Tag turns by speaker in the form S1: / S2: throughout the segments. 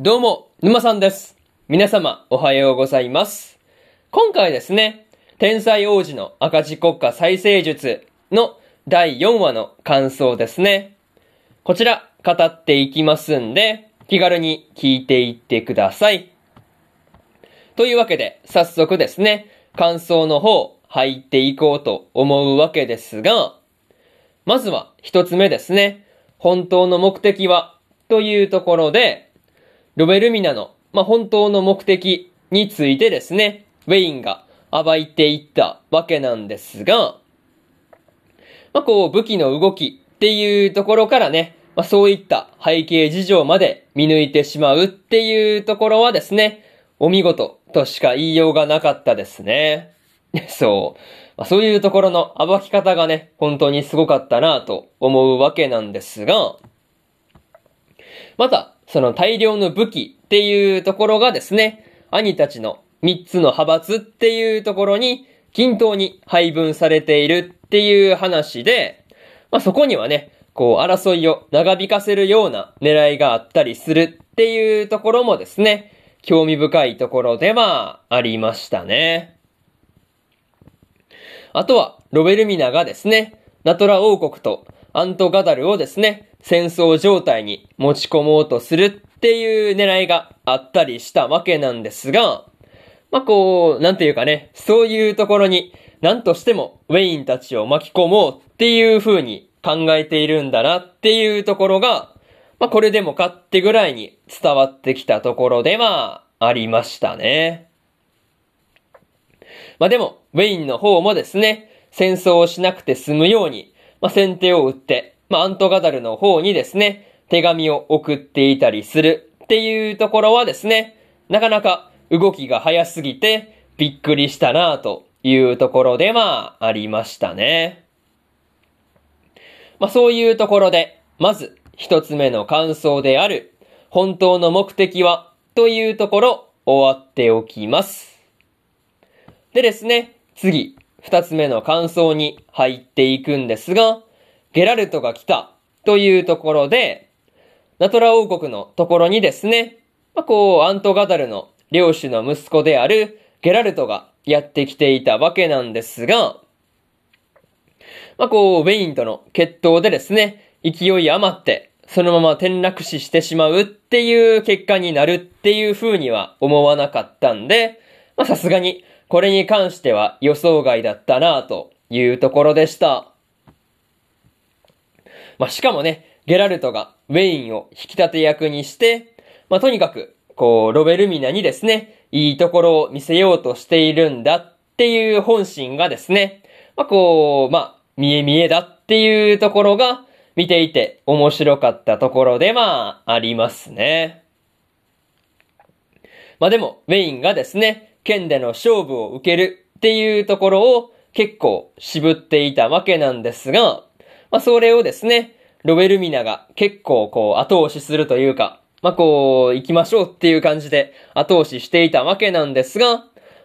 S1: どうも、沼さんです。皆様、おはようございます。今回ですね、天才王子の赤字国家再生術の第4話の感想ですね。こちら、語っていきますんで、気軽に聞いていってください。というわけで、早速ですね、感想の方、入っていこうと思うわけですが、まずは一つ目ですね。本当の目的はというところで、ロベルミナの、まあ、本当の目的についてですね、ウェインが暴いていったわけなんですが、まあ、こう武器の動きっていうところからね、まあ、そういった背景事情まで見抜いてしまうっていうところはですね、お見事としか言いようがなかったですね。そう。まあ、そういうところの暴き方がね、本当にすごかったなと思うわけなんですが、また、その大量の武器っていうところがですね、兄たちの三つの派閥っていうところに均等に配分されているっていう話で、まあ、そこにはね、こう争いを長引かせるような狙いがあったりするっていうところもですね、興味深いところではありましたね。あとは、ロベルミナがですね、ナトラ王国とアントガダルをですね、戦争状態に持ち込もうとするっていう狙いがあったりしたわけなんですが、まあ、こう、なんていうかね、そういうところに何としてもウェインたちを巻き込もうっていう風に考えているんだなっていうところが、まあ、これでもかってぐらいに伝わってきたところではありましたね。まあ、でも、ウェインの方もですね、戦争をしなくて済むように、まあ、先手を打って、まあ、アントガダルの方にですね、手紙を送っていたりするっていうところはですね、なかなか動きが早すぎてびっくりしたなというところではありましたね。まあ、そういうところで、まず一つ目の感想である、本当の目的はというところ終わっておきます。でですね、次、二つ目の感想に入っていくんですが、ゲラルトが来たというところで、ナトラ王国のところにですね、まあ、こう、アントガダルの領主の息子であるゲラルトがやってきていたわけなんですが、まあ、こう、ウェインとの決闘でですね、勢い余って、そのまま転落死してしまうっていう結果になるっていう風には思わなかったんで、ま、さすがに、これに関しては予想外だったなというところでした。まあ、しかもね、ゲラルトがウェインを引き立て役にして、まあ、とにかく、こう、ロベルミナにですね、いいところを見せようとしているんだっていう本心がですね、まあ、こう、まあ、見え見えだっていうところが、見ていて面白かったところではありますね。まあ、でも、ウェインがですね、剣での勝負を受けるっていうところを結構渋っていたわけなんですが、まあ、それをですね、ロベルミナが結構こう後押しするというか、まあ、こう、行きましょうっていう感じで後押ししていたわけなんですが、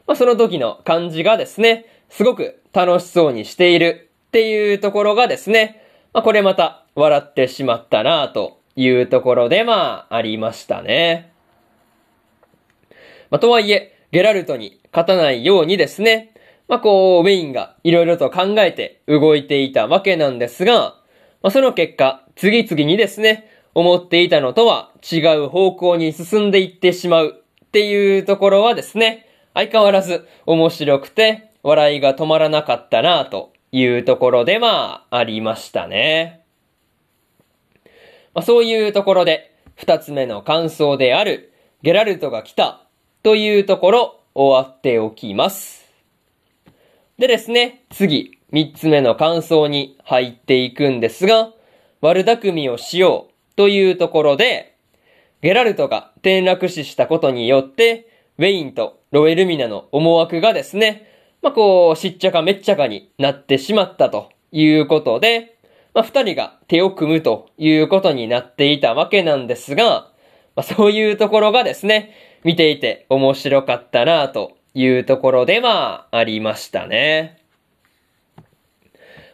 S1: まあ、その時の感じがですね、すごく楽しそうにしているっていうところがですね、まあ、これまた笑ってしまったなというところでまあありましたね。まあ、とはいえ、ゲラルトに勝たないようにですね、まあ、こう、ウェインが色々と考えて動いていたわけなんですが、まあ、その結果、次々にですね、思っていたのとは違う方向に進んでいってしまうっていうところはですね、相変わらず面白くて笑いが止まらなかったなというところでまあありましたね。まあ、そういうところで二つ目の感想であるゲラルトが来たというところ終わっておきます。でですね、次、三つ目の感想に入っていくんですが、悪巧みをしようというところで、ゲラルトが転落死したことによって、ウェインとロエルミナの思惑がですね、まあ、こう、しっちゃかめっちゃかになってしまったということで、まあ、二人が手を組むということになっていたわけなんですが、まあ、そういうところがですね、見ていて面白かったなというところではありましたね。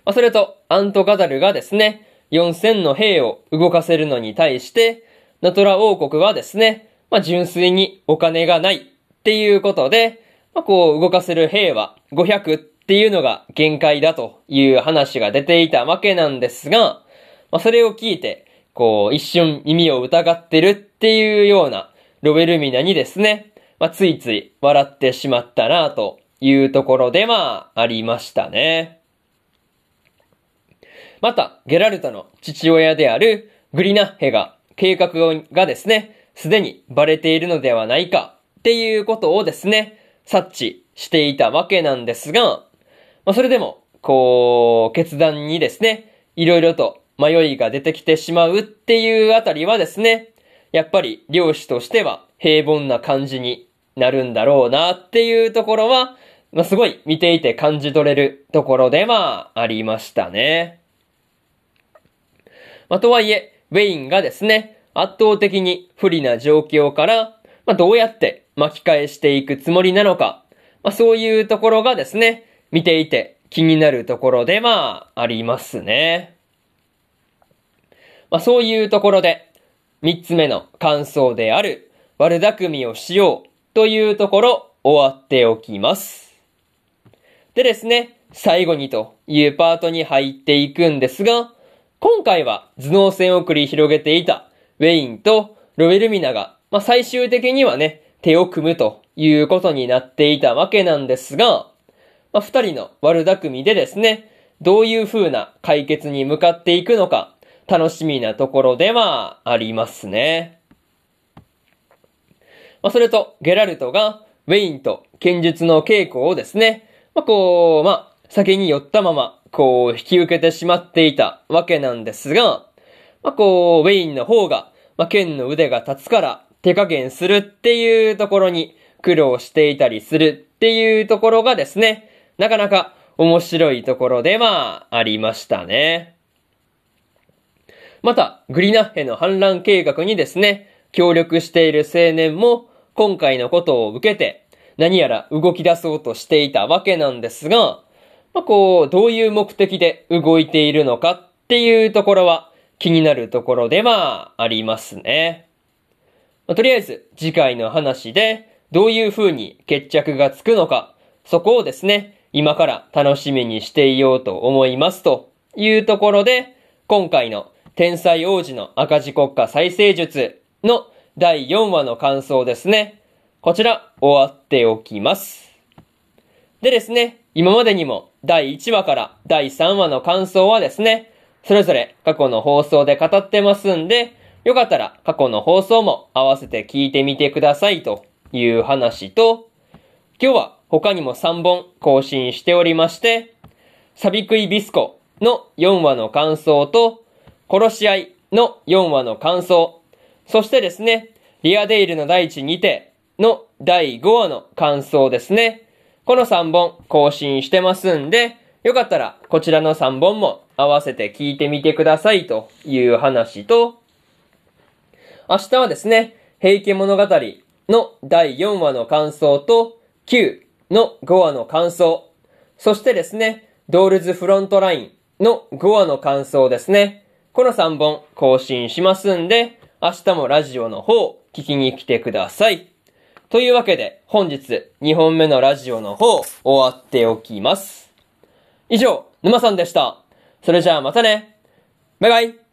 S1: まあ、それと、アントガダルがですね、4000の兵を動かせるのに対して、ナトラ王国はですね、まあ、純粋にお金がないっていうことで、まあ、こう動かせる兵は500っていうのが限界だという話が出ていたわけなんですが、まあ、それを聞いて、こう一瞬耳を疑ってるっていうようなロベルミナにですね、まあ、ついつい笑ってしまったなというところでまあありましたね。また、ゲラルトの父親であるグリナッヘが計画がですね、すでにバレているのではないかっていうことをですね、察知していたわけなんですが、まあ、それでも、こう、決断にですね、いろいろと迷いが出てきてしまうっていうあたりはですね、やっぱり漁師としては平凡な感じになるんだろうなっていうところは、まあ、すごい見ていて感じ取れるところではありましたね。まあ、とはいえ、ウェインがですね、圧倒的に不利な状況から、まあ、どうやって巻き返していくつもりなのか、まあ、そういうところがですね、見ていて気になるところではありますね。まあ、そういうところで、三つ目の感想である、悪巧みをしようというところ、終わっておきます。でですね、最後にというパートに入っていくんですが、今回は頭脳戦を繰り広げていたウェインとロベルミナが、まあ、最終的にはね、手を組むということになっていたわけなんですが、まあ、二人の悪巧みでですね、どういう風な解決に向かっていくのか、楽しみなところではありますね。まあ、それと、ゲラルトが、ウェインと剣術の稽古をですね、まあ、こう、まあ、酒に酔ったまま、こう、引き受けてしまっていたわけなんですが、まあ、こう、ウェインの方が、まあ、剣の腕が立つから手加減するっていうところに苦労していたりするっていうところがですね、なかなか面白いところではありましたね。また、グリナッヘの反乱計画にですね、協力している青年も今回のことを受けて何やら動き出そうとしていたわけなんですが、まあ、こう、どういう目的で動いているのかっていうところは気になるところではありますね。まあ、とりあえず次回の話でどういう風に決着がつくのか、そこをですね、今から楽しみにしていようと思いますというところで、今回の天才王子の赤字国家再生術の第4話の感想ですね。こちら終わっておきます。でですね、今までにも第1話から第3話の感想はですね、それぞれ過去の放送で語ってますんで、よかったら過去の放送も合わせて聞いてみてくださいという話と、今日は他にも3本更新しておりまして、サビクイビスコの4話の感想と、殺し合いの4話の感想、そしてですね、リアデイルの第一にての第5話の感想ですね。この3本更新してますんで、よかったらこちらの3本も合わせて聞いてみてくださいという話と、明日はですね、平家物語の第4話の感想と、9の5話の感想、そしてですね、ドールズフロントラインの5話の感想ですね。この3本更新しますんで、明日もラジオの方聞きに来てください。というわけで、本日2本目のラジオの方終わっておきます。以上、沼さんでした。それじゃあまたね。バイバイ。